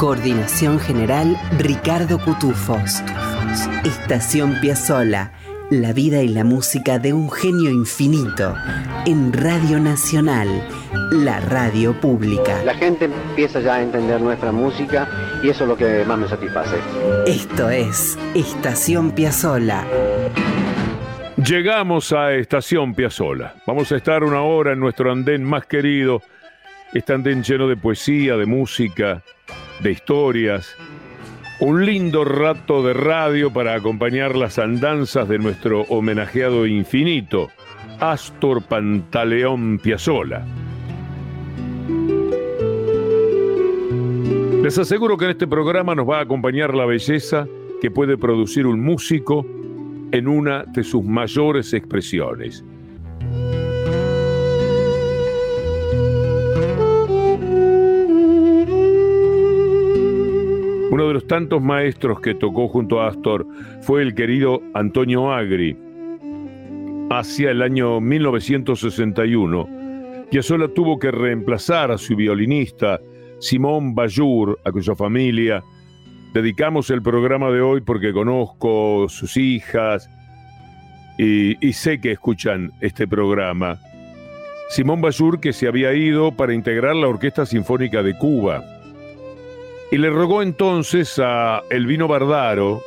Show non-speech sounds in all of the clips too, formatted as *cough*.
Coordinación general Ricardo Cutufos. Estación Piazzola. La vida y la música de un genio infinito. En Radio Nacional, la radio pública. La gente empieza ya a entender nuestra música y eso es lo que más me satisface. Esto es Estación Piazzola. Llegamos a Estación Piazzola. Vamos a estar una hora en nuestro andén más querido. Este andén lleno de poesía, de música, de historias. Un lindo rato de radio para acompañar las andanzas de nuestro homenajeado infinito, Astor Pantaleón Piazzola. Les aseguro que en este programa nos va a acompañar la belleza que puede producir un músico en una de sus mayores expresiones. Uno de los tantos maestros que tocó junto a Astor fue el querido Antonio Agri. Hacia el año 1961, Piazzolla tuvo que reemplazar a su violinista Simón Bayur, a cuya familia dedicamos el programa de hoy porque conozco sus hijas y, y sé que escuchan este programa. Simón Bayur que se había ido para integrar la Orquesta Sinfónica de Cuba. Y le rogó entonces a Elvino Bardaro,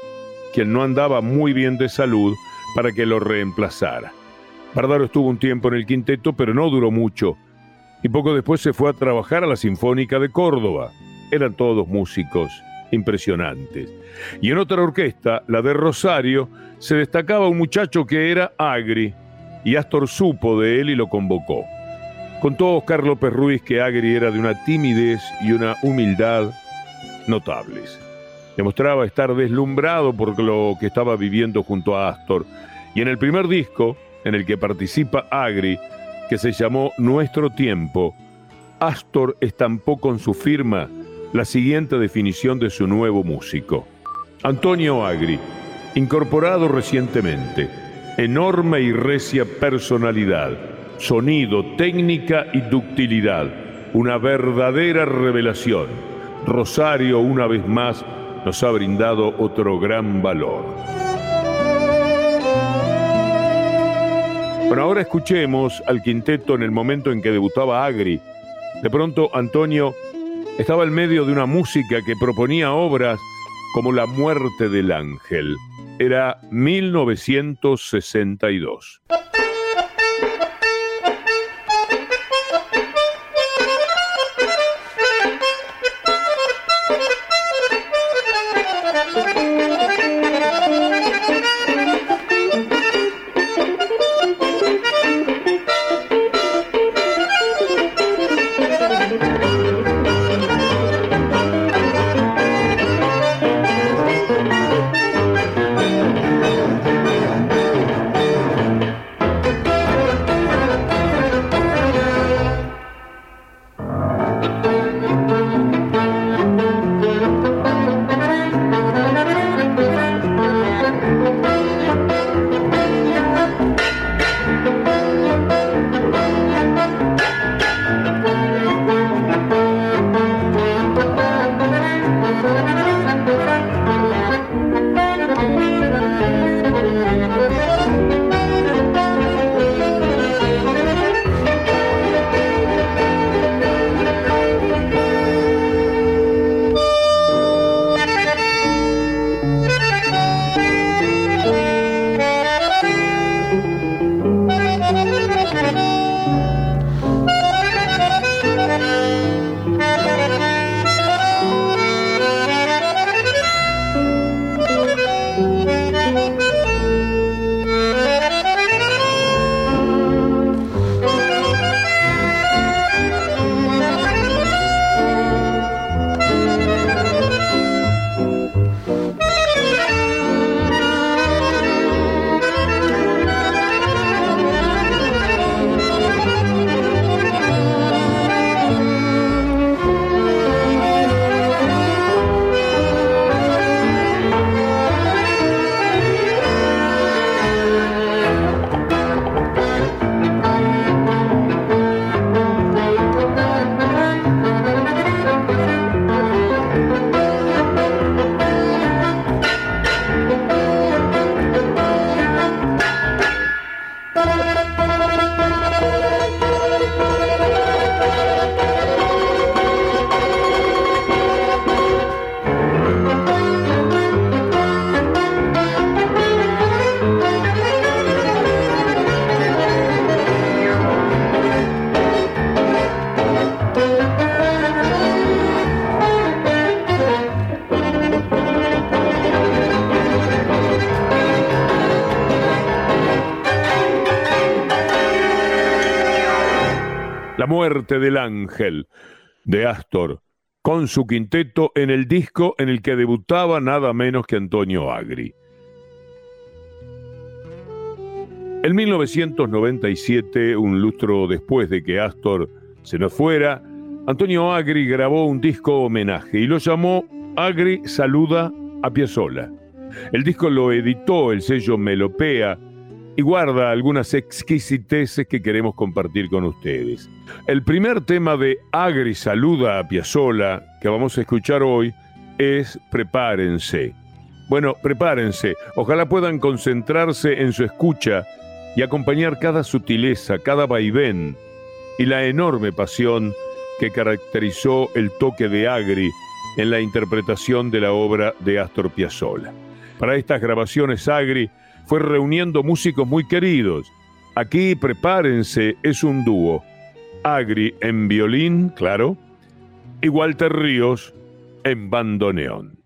quien no andaba muy bien de salud, para que lo reemplazara. Bardaro estuvo un tiempo en el quinteto, pero no duró mucho, y poco después se fue a trabajar a la Sinfónica de Córdoba. Eran todos músicos impresionantes. Y en otra orquesta, la de Rosario, se destacaba un muchacho que era Agri, y Astor supo de él y lo convocó. Contó Oscar López Ruiz que Agri era de una timidez y una humildad notables. Demostraba estar deslumbrado por lo que estaba viviendo junto a Astor. Y en el primer disco, en el que participa Agri, que se llamó Nuestro Tiempo, Astor estampó con su firma la siguiente definición de su nuevo músico. Antonio Agri, incorporado recientemente, enorme y recia personalidad, sonido, técnica y ductilidad, una verdadera revelación Rosario una vez más nos ha brindado otro gran valor. Bueno, ahora escuchemos al quinteto en el momento en que debutaba Agri. De pronto Antonio estaba en medio de una música que proponía obras como La muerte del ángel. Era 1962. Del ángel de Astor, con su quinteto en el disco en el que debutaba nada menos que Antonio Agri. En 1997, un lustro después de que Astor se nos fuera, Antonio Agri grabó un disco homenaje y lo llamó Agri Saluda a Piazzolla. El disco lo editó el sello Melopea y guarda algunas exquisiteces que queremos compartir con ustedes. El primer tema de Agri Saluda a Piazzolla que vamos a escuchar hoy es Prepárense. Bueno, prepárense, ojalá puedan concentrarse en su escucha y acompañar cada sutileza, cada vaivén y la enorme pasión que caracterizó el toque de Agri en la interpretación de la obra de Astor Piazzolla. Para estas grabaciones Agri fue reuniendo músicos muy queridos. Aquí prepárense, es un dúo. Agri en violín, claro, y Walter Ríos en bandoneón.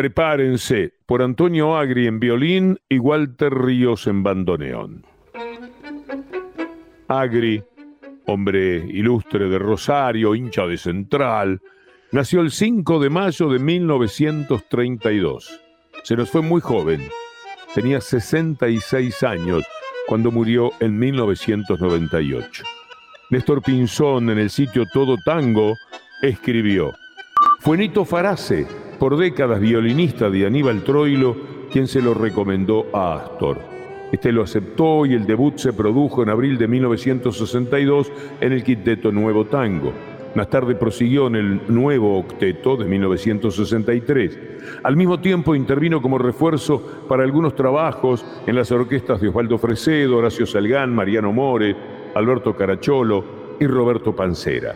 Prepárense por Antonio Agri en violín y Walter Ríos en bandoneón. Agri, hombre ilustre de Rosario, hincha de Central, nació el 5 de mayo de 1932. Se nos fue muy joven. Tenía 66 años cuando murió en 1998. Néstor Pinzón en el sitio Todo Tango escribió, fue Nito Farase, por décadas violinista de Aníbal Troilo, quien se lo recomendó a Astor. Este lo aceptó y el debut se produjo en abril de 1962 en el quinteto Nuevo Tango. Más tarde prosiguió en el nuevo octeto de 1963. Al mismo tiempo intervino como refuerzo para algunos trabajos en las orquestas de Osvaldo Fresedo, Horacio Salgán, Mariano More, Alberto Caracholo y Roberto Pancera.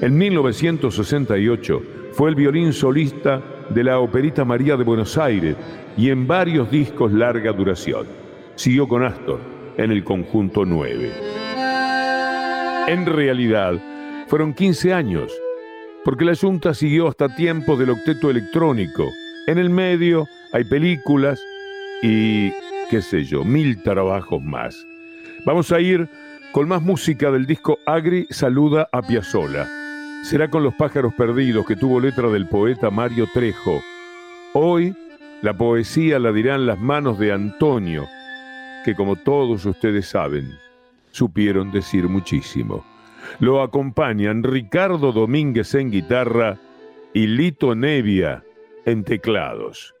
En 1968 fue el violín solista de la Operita María de Buenos Aires y en varios discos larga duración. Siguió con Astor en el conjunto 9. En realidad, fueron 15 años, porque la Junta siguió hasta tiempos del octeto electrónico. En el medio hay películas y, qué sé yo, mil trabajos más. Vamos a ir con más música del disco Agri Saluda a Piazzola. Será con Los pájaros perdidos que tuvo letra del poeta Mario Trejo. Hoy la poesía la dirán las manos de Antonio, que como todos ustedes saben, supieron decir muchísimo. Lo acompañan Ricardo Domínguez en guitarra y Lito Nevia en teclados.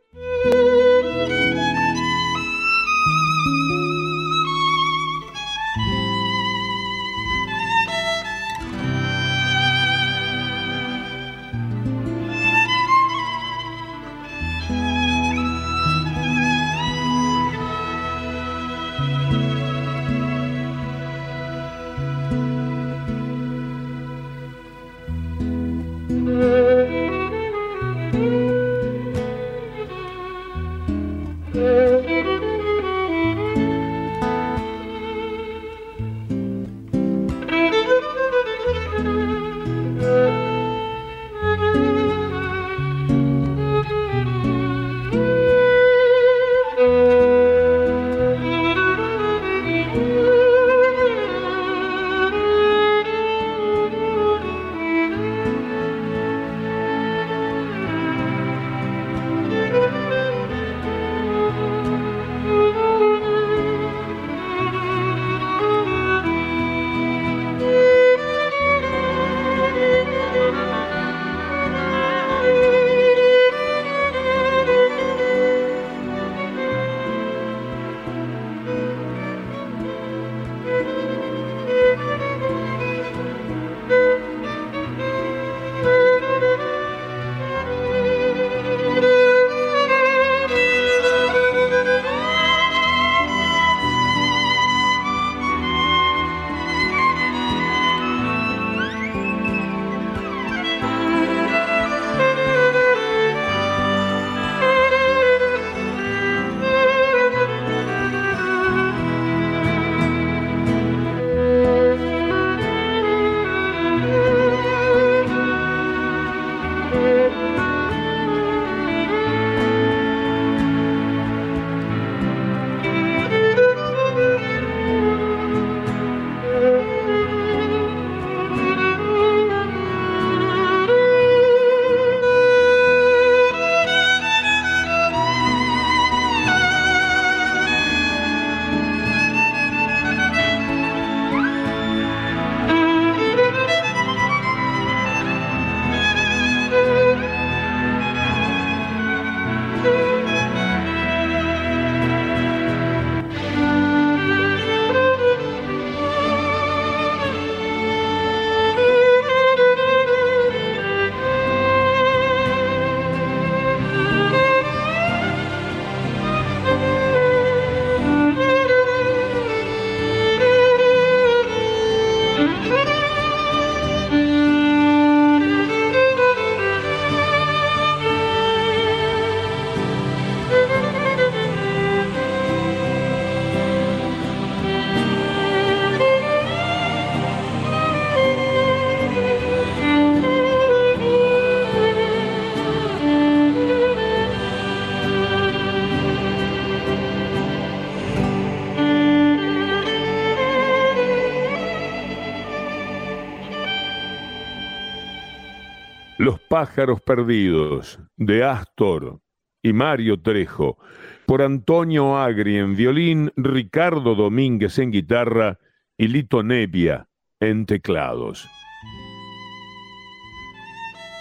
Pájaros perdidos de Astor y Mario Trejo, por Antonio Agri en violín, Ricardo Domínguez en guitarra y Lito Nevia en teclados.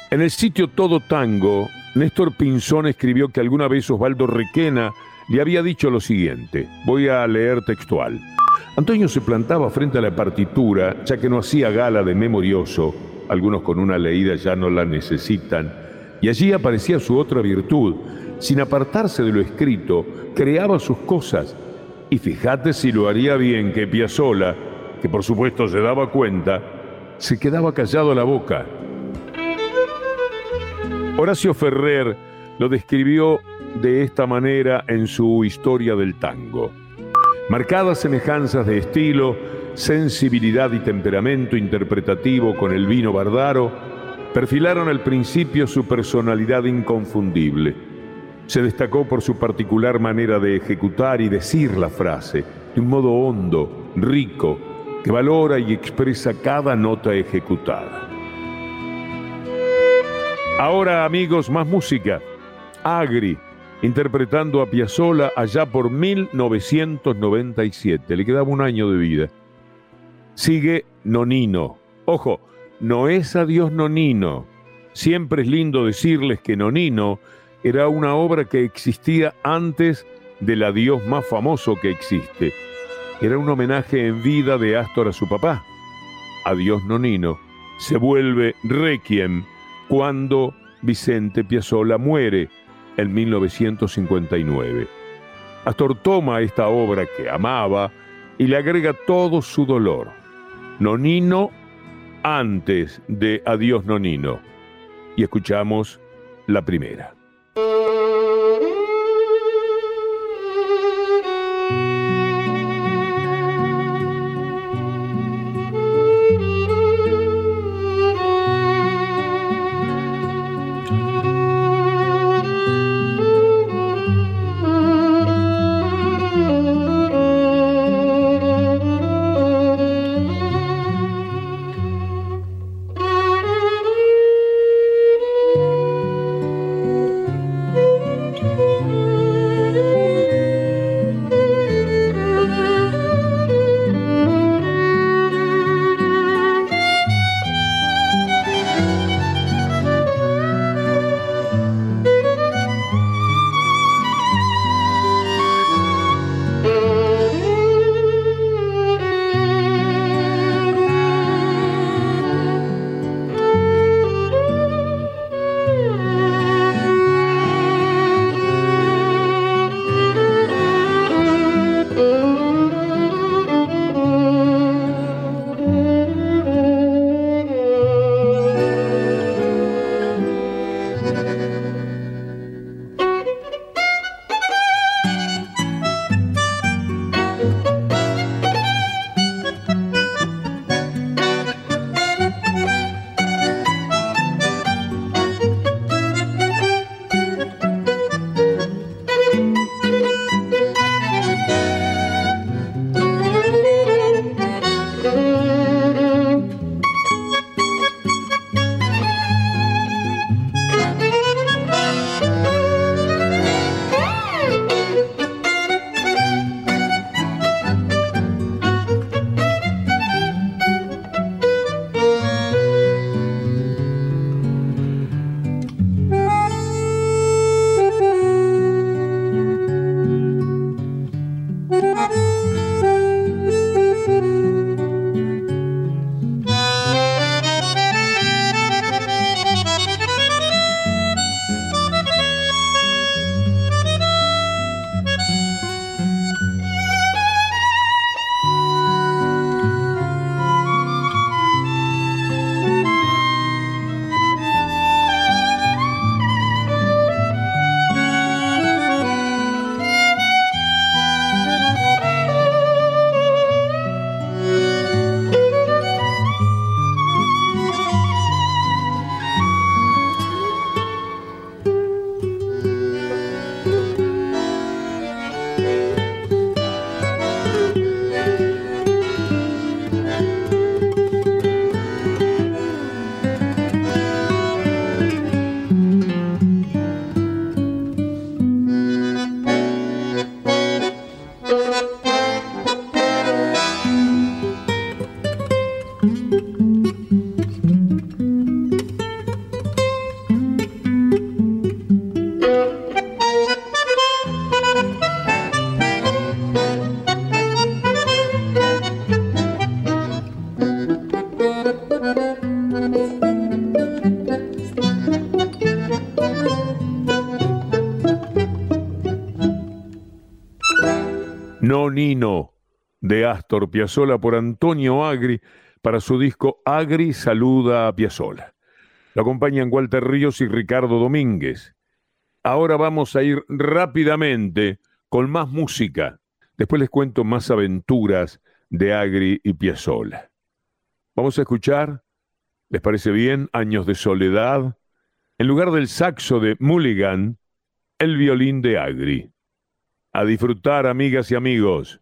En el sitio Todo Tango, Néstor Pinzón escribió que alguna vez Osvaldo Requena le había dicho lo siguiente, voy a leer textual. Antonio se plantaba frente a la partitura, ya que no hacía gala de memorioso, algunos con una leída ya no la necesitan, y allí aparecía su otra virtud, sin apartarse de lo escrito, creaba sus cosas, y fíjate si lo haría bien que Piazzolla, que por supuesto se daba cuenta, se quedaba callado la boca. Horacio Ferrer lo describió de esta manera en su historia del tango. Marcadas semejanzas de estilo, sensibilidad y temperamento interpretativo con el vino Bardaro, perfilaron al principio su personalidad inconfundible. Se destacó por su particular manera de ejecutar y decir la frase, de un modo hondo, rico, que valora y expresa cada nota ejecutada. Ahora, amigos, más música. Agri, interpretando a Piazzolla allá por 1997. Le quedaba un año de vida. Sigue Nonino. Ojo, no es adiós Nonino. Siempre es lindo decirles que Nonino era una obra que existía antes del adiós más famoso que existe. Era un homenaje en vida de Astor a su papá. Adiós Nonino se vuelve Requiem cuando Vicente Piazzolla muere en 1959. Astor toma esta obra que amaba y le agrega todo su dolor. Nonino antes de Adiós Nonino. Y escuchamos la primera. Astor Piazzolla por Antonio Agri para su disco Agri Saluda a Piazzolla. Lo acompañan Walter Ríos y Ricardo Domínguez. Ahora vamos a ir rápidamente con más música. Después les cuento más aventuras de Agri y Piazzolla. Vamos a escuchar, ¿les parece bien? Años de soledad. En lugar del saxo de Mulligan, el violín de Agri. A disfrutar, amigas y amigos.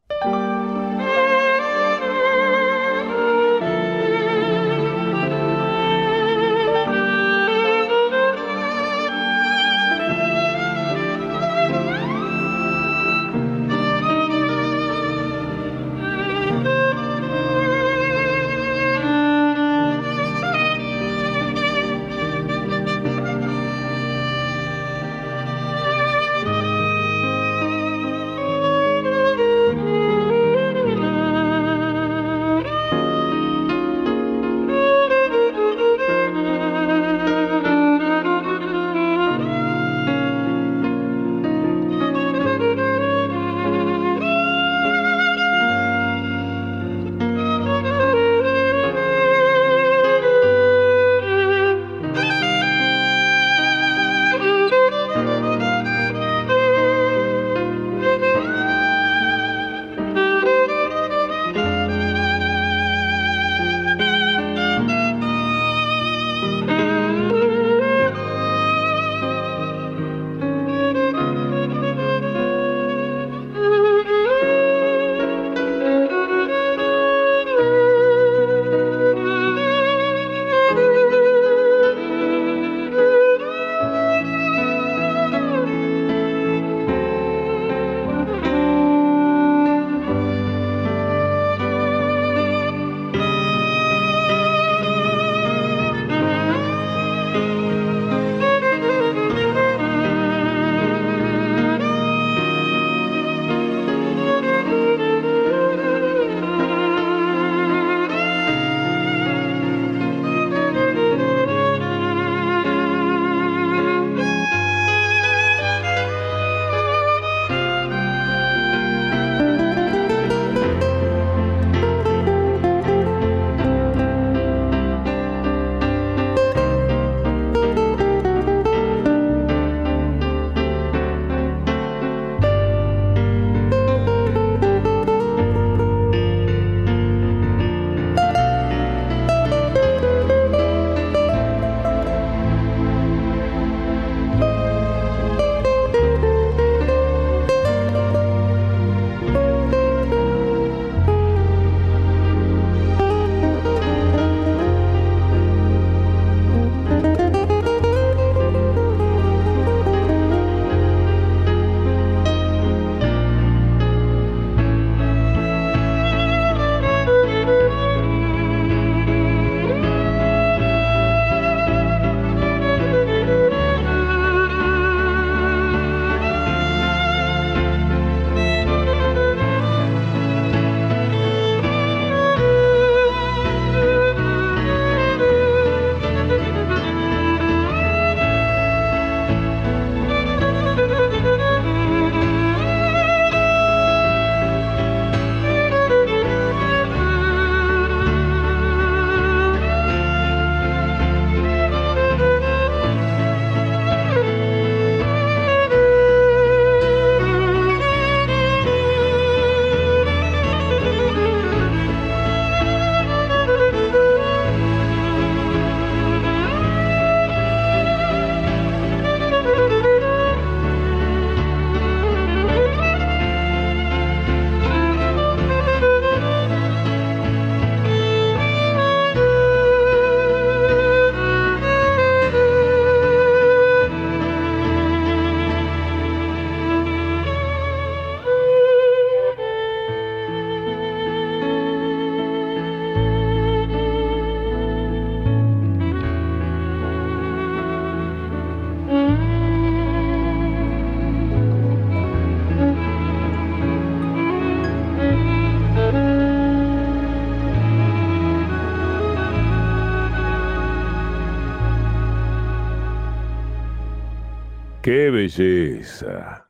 ¡Qué belleza!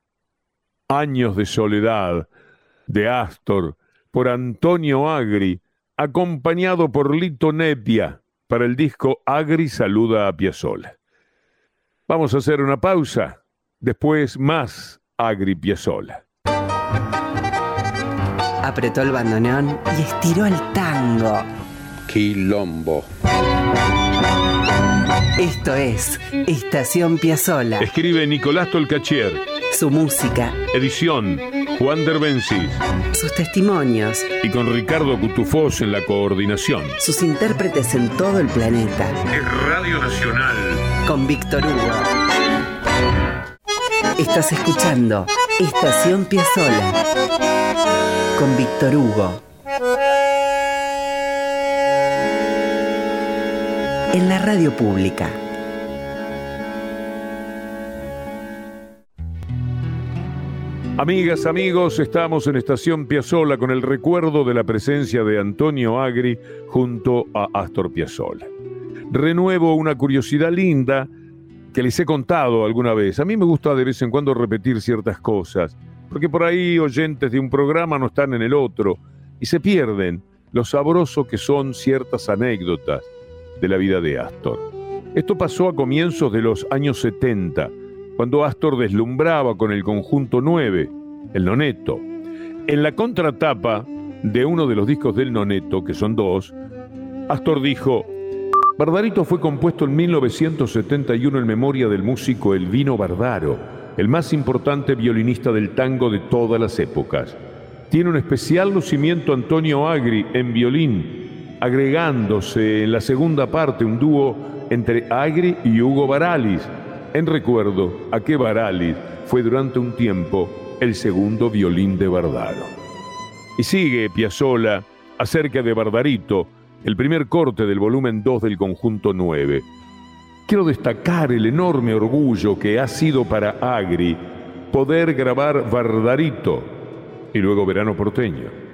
Años de soledad de Astor por Antonio Agri, acompañado por Lito Nepia para el disco Agri Saluda a Piazzolla. Vamos a hacer una pausa, después más Agri Piazzolla. Apretó el bandoneón y estiró el tango. Quilombo. Esto es Estación Piazzola. Escribe Nicolás Tolcachier. Su música. Edición Juan Derbencis. Sus testimonios. Y con Ricardo Cutufós en la coordinación. Sus intérpretes en todo el planeta. Es Radio Nacional. Con Víctor Hugo. Estás escuchando Estación Piazzola. Con Víctor Hugo. En la radio pública. Amigas, amigos, estamos en Estación Piazzola con el recuerdo de la presencia de Antonio Agri junto a Astor Piazzolla. Renuevo una curiosidad linda que les he contado alguna vez. A mí me gusta de vez en cuando repetir ciertas cosas, porque por ahí oyentes de un programa no están en el otro y se pierden lo sabroso que son ciertas anécdotas de la vida de Astor. Esto pasó a comienzos de los años 70, cuando Astor deslumbraba con el conjunto 9, el Noneto. En la contratapa de uno de los discos del Noneto, que son dos, Astor dijo, Bardarito fue compuesto en 1971 en memoria del músico Elvino Bardaro, el más importante violinista del tango de todas las épocas. Tiene un especial lucimiento Antonio Agri en violín agregándose en la segunda parte un dúo entre Agri y Hugo Baralis, en recuerdo a que Baralis fue durante un tiempo el segundo violín de Bardaro. Y sigue Piazzola acerca de Bardarito, el primer corte del volumen 2 del conjunto 9. Quiero destacar el enorme orgullo que ha sido para Agri poder grabar Bardarito y luego Verano Porteño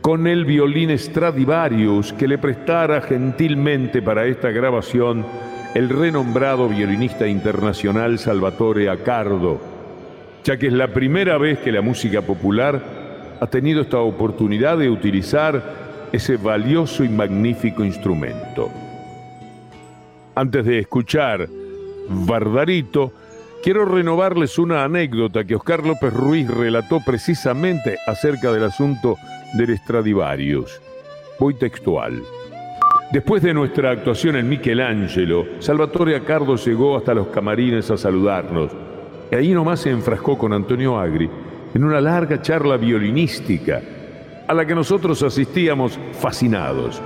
con el violín Stradivarius que le prestara gentilmente para esta grabación el renombrado violinista internacional Salvatore Accardo, ya que es la primera vez que la música popular ha tenido esta oportunidad de utilizar ese valioso y magnífico instrumento. Antes de escuchar Bardarito, quiero renovarles una anécdota que Oscar López Ruiz relató precisamente acerca del asunto del Stradivarius. Voy textual. Después de nuestra actuación en Michelangelo, Salvatore Accardo llegó hasta los camarines a saludarnos. Y ahí nomás se enfrascó con Antonio Agri en una larga charla violinística, a la que nosotros asistíamos fascinados.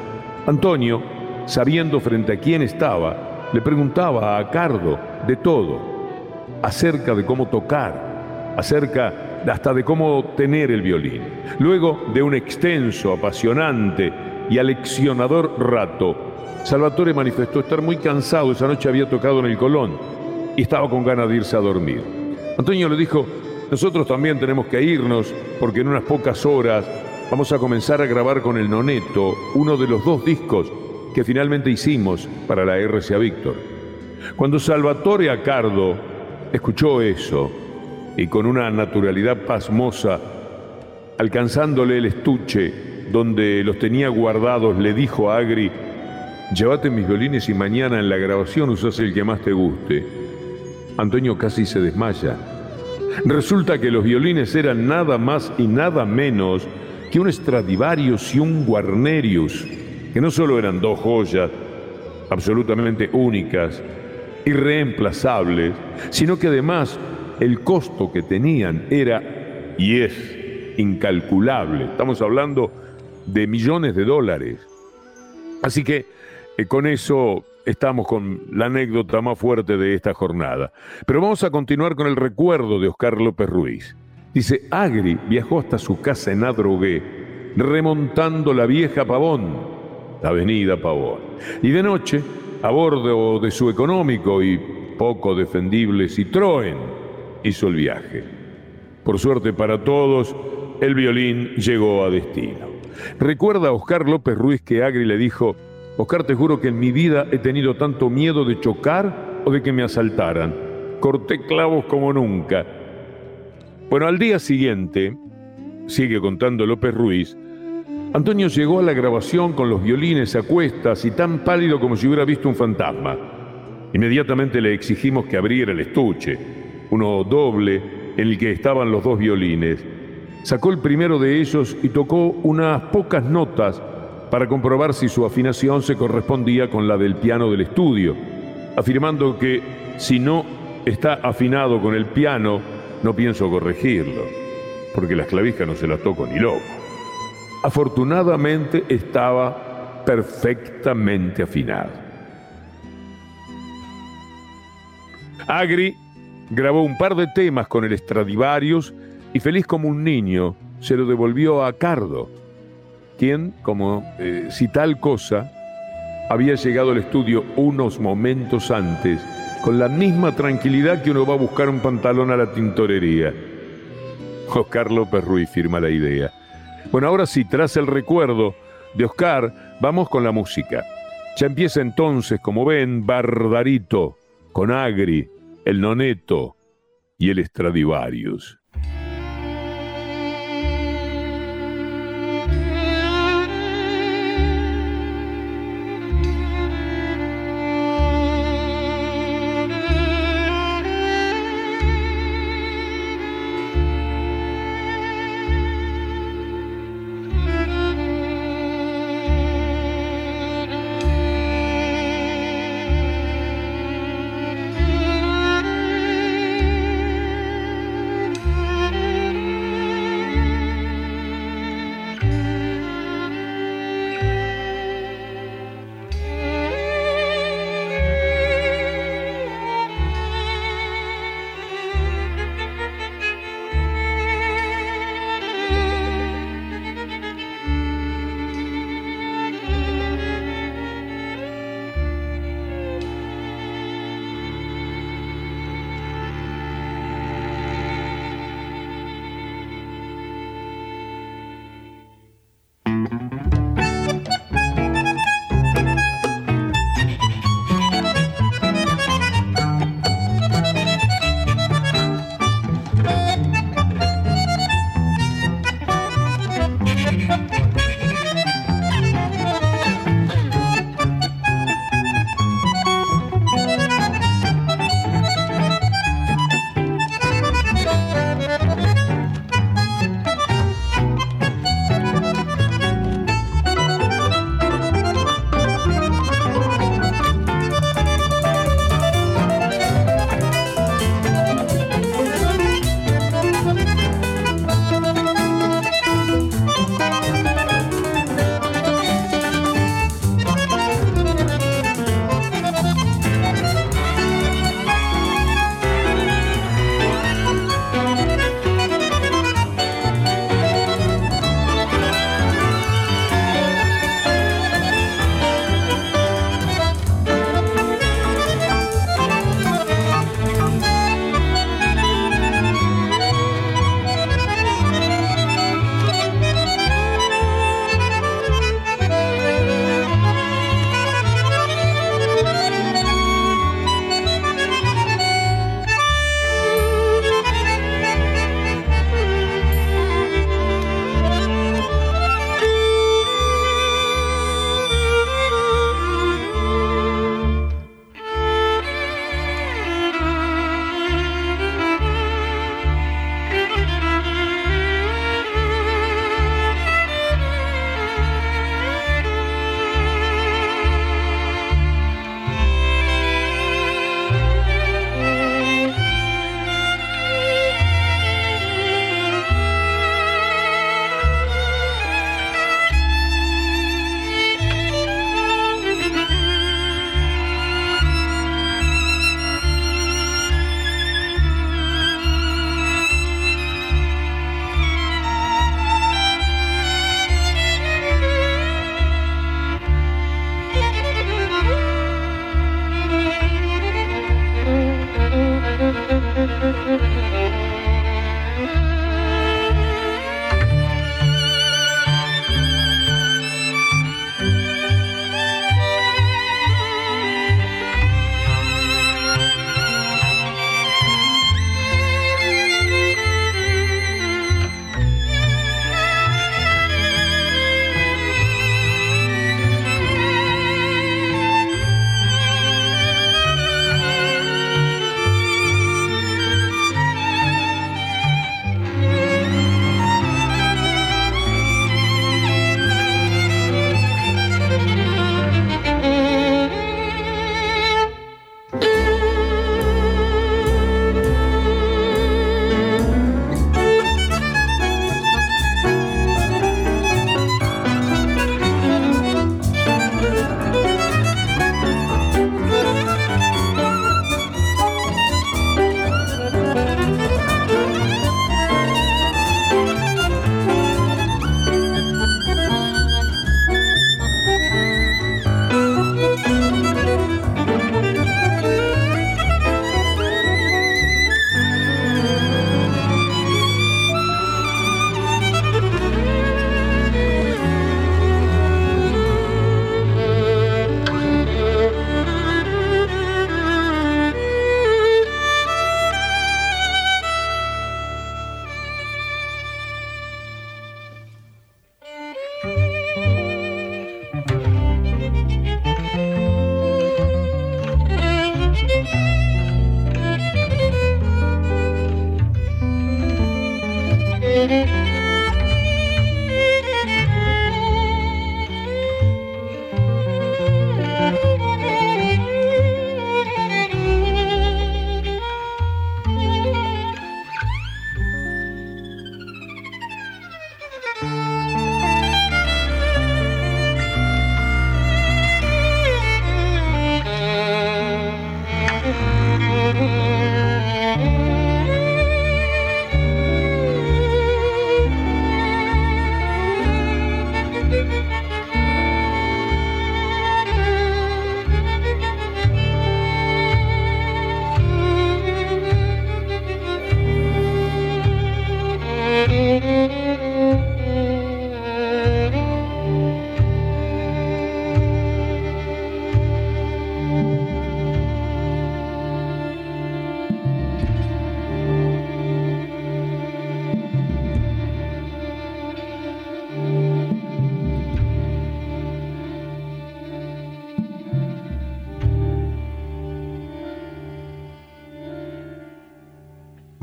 Antonio, sabiendo frente a quién estaba, le preguntaba a Accardo de todo, acerca de cómo tocar, acerca hasta de cómo tener el violín. Luego de un extenso, apasionante y aleccionador rato, Salvatore manifestó estar muy cansado, esa noche había tocado en el Colón y estaba con ganas de irse a dormir. Antonio le dijo, nosotros también tenemos que irnos porque en unas pocas horas vamos a comenzar a grabar con el Noneto uno de los dos discos que finalmente hicimos para la RCA Víctor. Cuando Salvatore Acardo escuchó eso, y con una naturalidad pasmosa, alcanzándole el estuche donde los tenía guardados, le dijo a Agri, llévate mis violines y mañana en la grabación usas el que más te guste. Antonio casi se desmaya. Resulta que los violines eran nada más y nada menos que un Stradivarius y un Guarnerius, que no solo eran dos joyas absolutamente únicas, irreemplazables, sino que además el costo que tenían era y es incalculable. Estamos hablando de millones de dólares. Así que eh, con eso estamos con la anécdota más fuerte de esta jornada. Pero vamos a continuar con el recuerdo de Oscar López Ruiz. Dice, Agri viajó hasta su casa en Adrogué, remontando la vieja Pavón, la avenida Pavón. Y de noche, a bordo de su económico y poco defendible Citroën, hizo el viaje. Por suerte para todos, el violín llegó a destino. Recuerda a Oscar López Ruiz que Agri le dijo, Oscar, te juro que en mi vida he tenido tanto miedo de chocar o de que me asaltaran. Corté clavos como nunca. Bueno, al día siguiente, sigue contando López Ruiz, Antonio llegó a la grabación con los violines a cuestas y tan pálido como si hubiera visto un fantasma. Inmediatamente le exigimos que abriera el estuche, uno doble en el que estaban los dos violines. Sacó el primero de ellos y tocó unas pocas notas para comprobar si su afinación se correspondía con la del piano del estudio, afirmando que si no está afinado con el piano, no pienso corregirlo, porque las clavijas no se las toco ni loco. Afortunadamente estaba perfectamente afinado. Agri grabó un par de temas con el Stradivarius y feliz como un niño se lo devolvió a Cardo, quien, como eh, si tal cosa, había llegado al estudio unos momentos antes con la misma tranquilidad que uno va a buscar un pantalón a la tintorería. Oscar López Ruiz firma la idea. Bueno, ahora sí, tras el recuerdo de Oscar, vamos con la música. Ya empieza entonces, como ven, Bardarito, con Agri, el Noneto y el Stradivarius.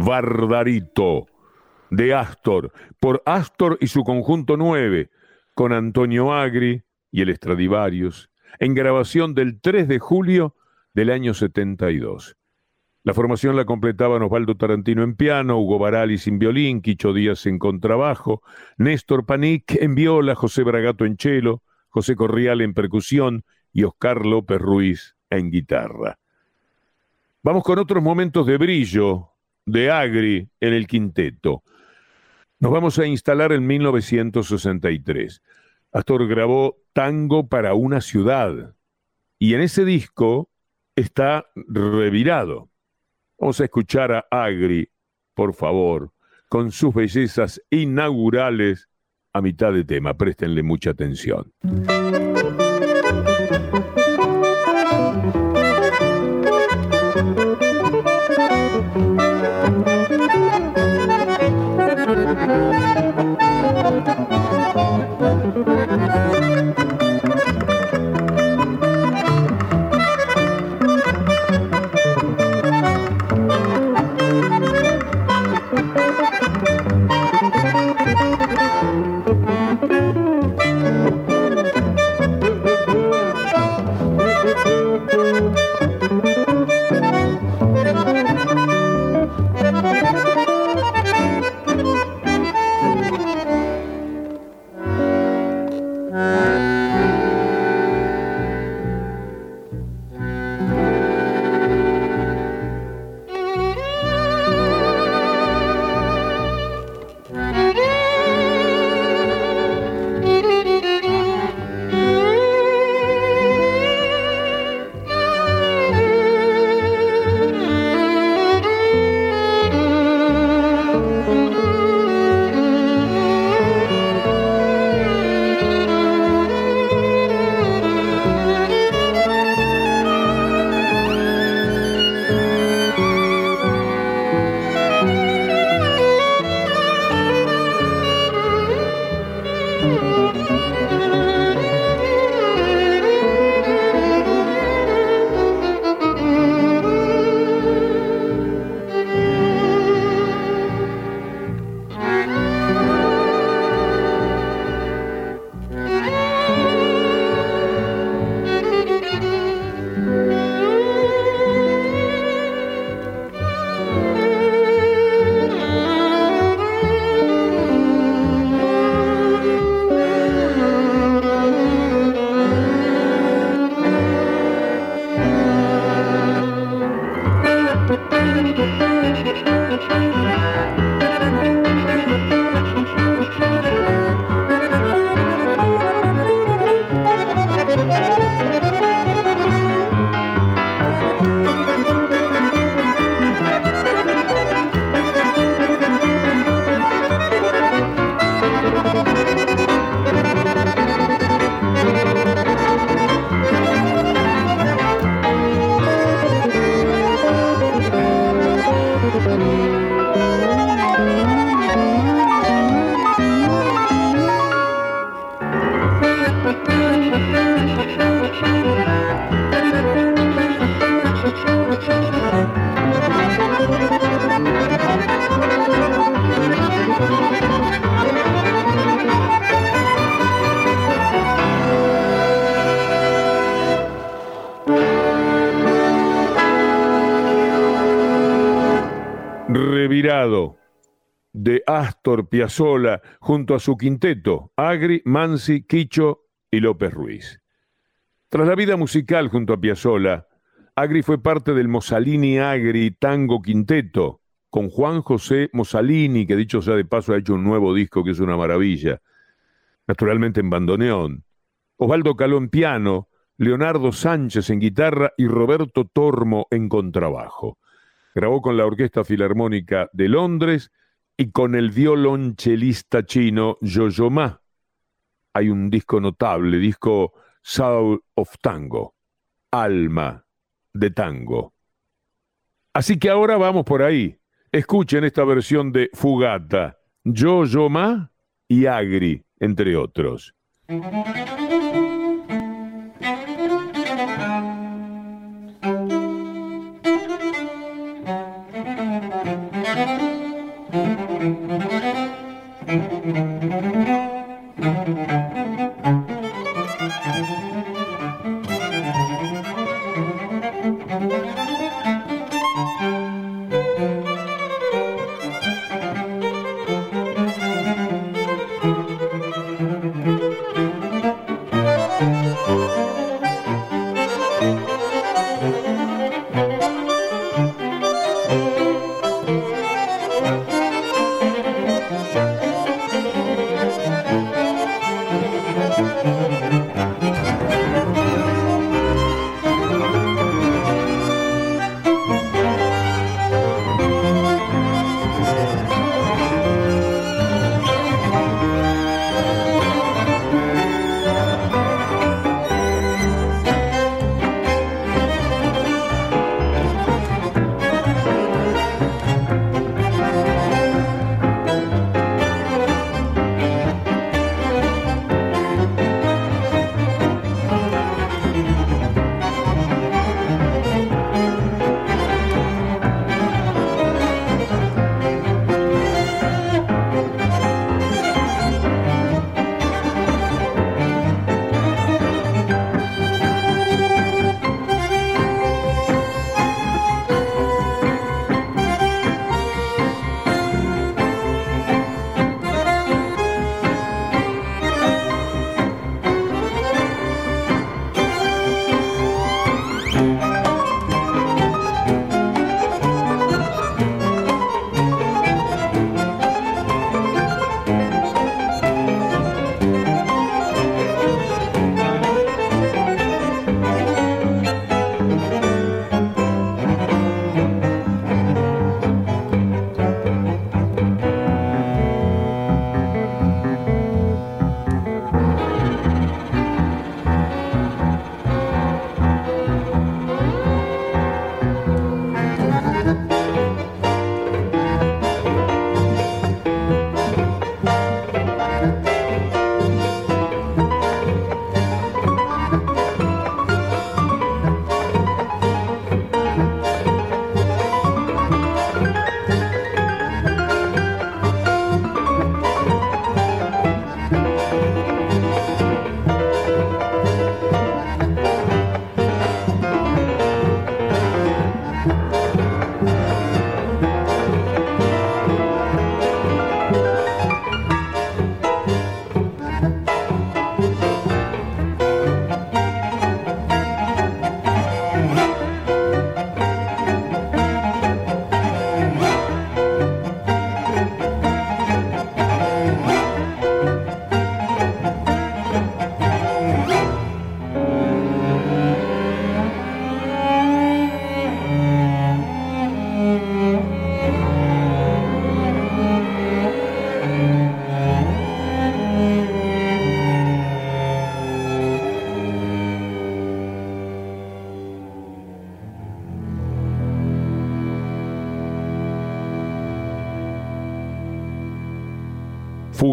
Bardarito de Astor, por Astor y su conjunto 9, con Antonio Agri y el Stradivarius, en grabación del 3 de julio del año 72. La formación la completaban Osvaldo Tarantino en piano, Hugo Barali en violín, Quicho Díaz en contrabajo, Néstor Panic en viola, José Bragato en cello, José Corrial en percusión y Oscar López Ruiz en guitarra. Vamos con otros momentos de brillo de Agri en el quinteto. Nos vamos a instalar en 1963. Astor grabó Tango para una ciudad y en ese disco está revirado. Vamos a escuchar a Agri, por favor, con sus bellezas inaugurales a mitad de tema. Préstenle mucha atención. De Astor Piazzolla junto a su quinteto, Agri, Mansi, Quicho y López Ruiz. Tras la vida musical junto a Piazzolla, Agri fue parte del Mosalini Agri Tango Quinteto, con Juan José Mosalini, que dicho sea de paso ha hecho un nuevo disco que es una maravilla, naturalmente en bandoneón, Osvaldo Caló en piano, Leonardo Sánchez en guitarra y Roberto Tormo en contrabajo. Grabó con la Orquesta Filarmónica de Londres y con el violonchelista chino Yo-Yo Ma. Hay un disco notable, disco Soul of Tango, Alma de Tango. Así que ahora vamos por ahí. Escuchen esta versión de Fugata, Yo-Yo Ma y Agri, entre otros.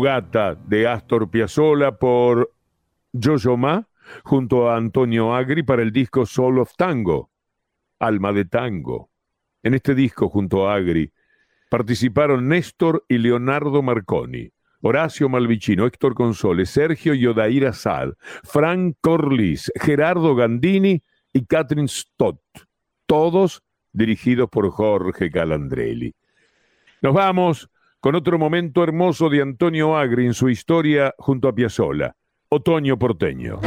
De Astor Piazzolla por Jojo Ma junto a Antonio Agri para el disco Soul of Tango, Alma de Tango. En este disco junto a Agri participaron Néstor y Leonardo Marconi, Horacio Malvicino, Héctor Consoles, Sergio Yodair Asad, Frank Corliss, Gerardo Gandini y Catherine Stott, todos dirigidos por Jorge Calandrelli. Nos vamos con otro momento hermoso de Antonio Agri en su historia junto a Piazzolla, Otoño porteño.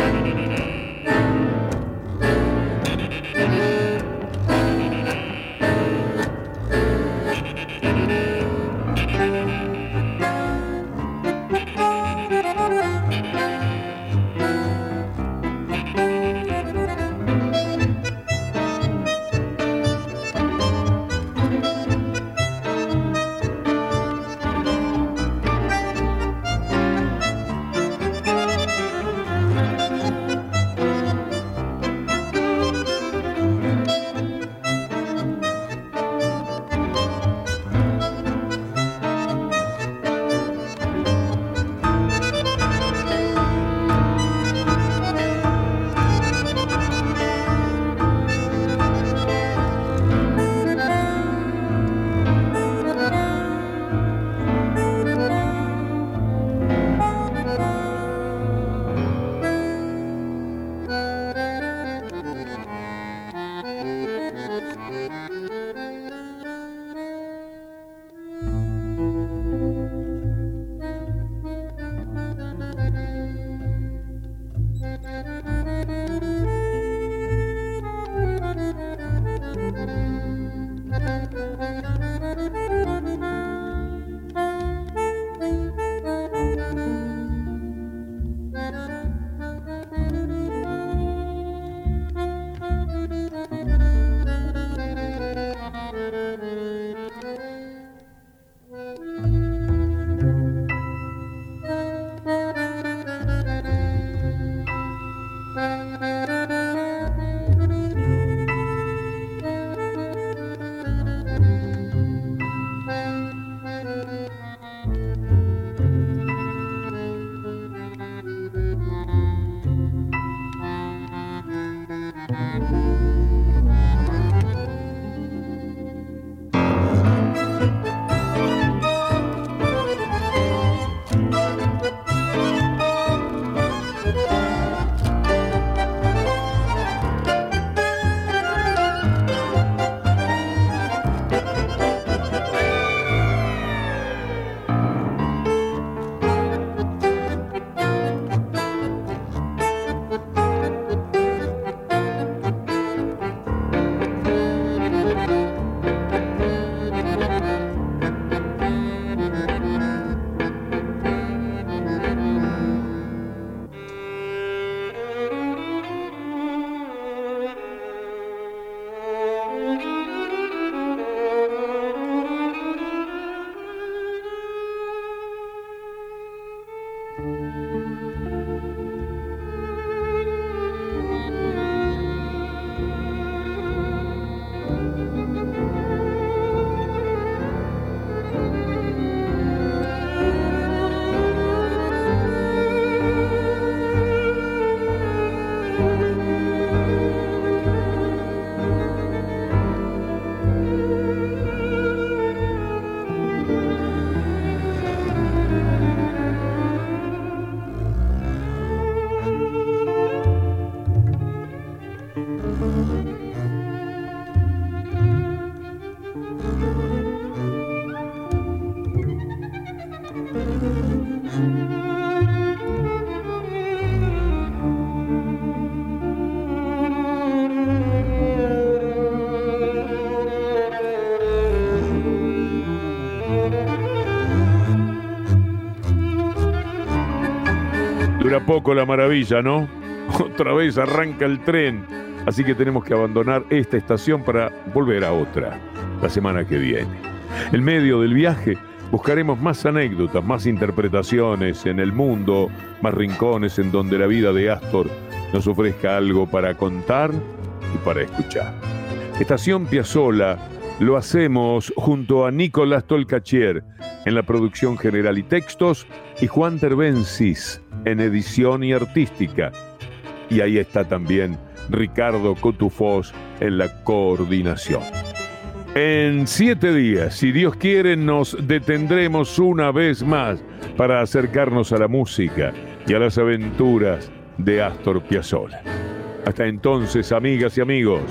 La maravilla, ¿no? *laughs* Otra vez arranca el tren, así que tenemos que abandonar esta estación para volver a otra la semana que viene. En medio del viaje buscaremos más anécdotas, más interpretaciones en el mundo, más rincones en donde la vida de Astor nos ofrezca algo para contar y para escuchar. Estación Piazzola lo hacemos junto a Nicolás Tolcachier en la producción general y textos y Juan Terbensis en edición y artística. Y ahí está también Ricardo Cotufós en la coordinación. En siete días, si Dios quiere, nos detendremos una vez más para acercarnos a la música y a las aventuras de Astor Piazzolla. Hasta entonces, amigas y amigos,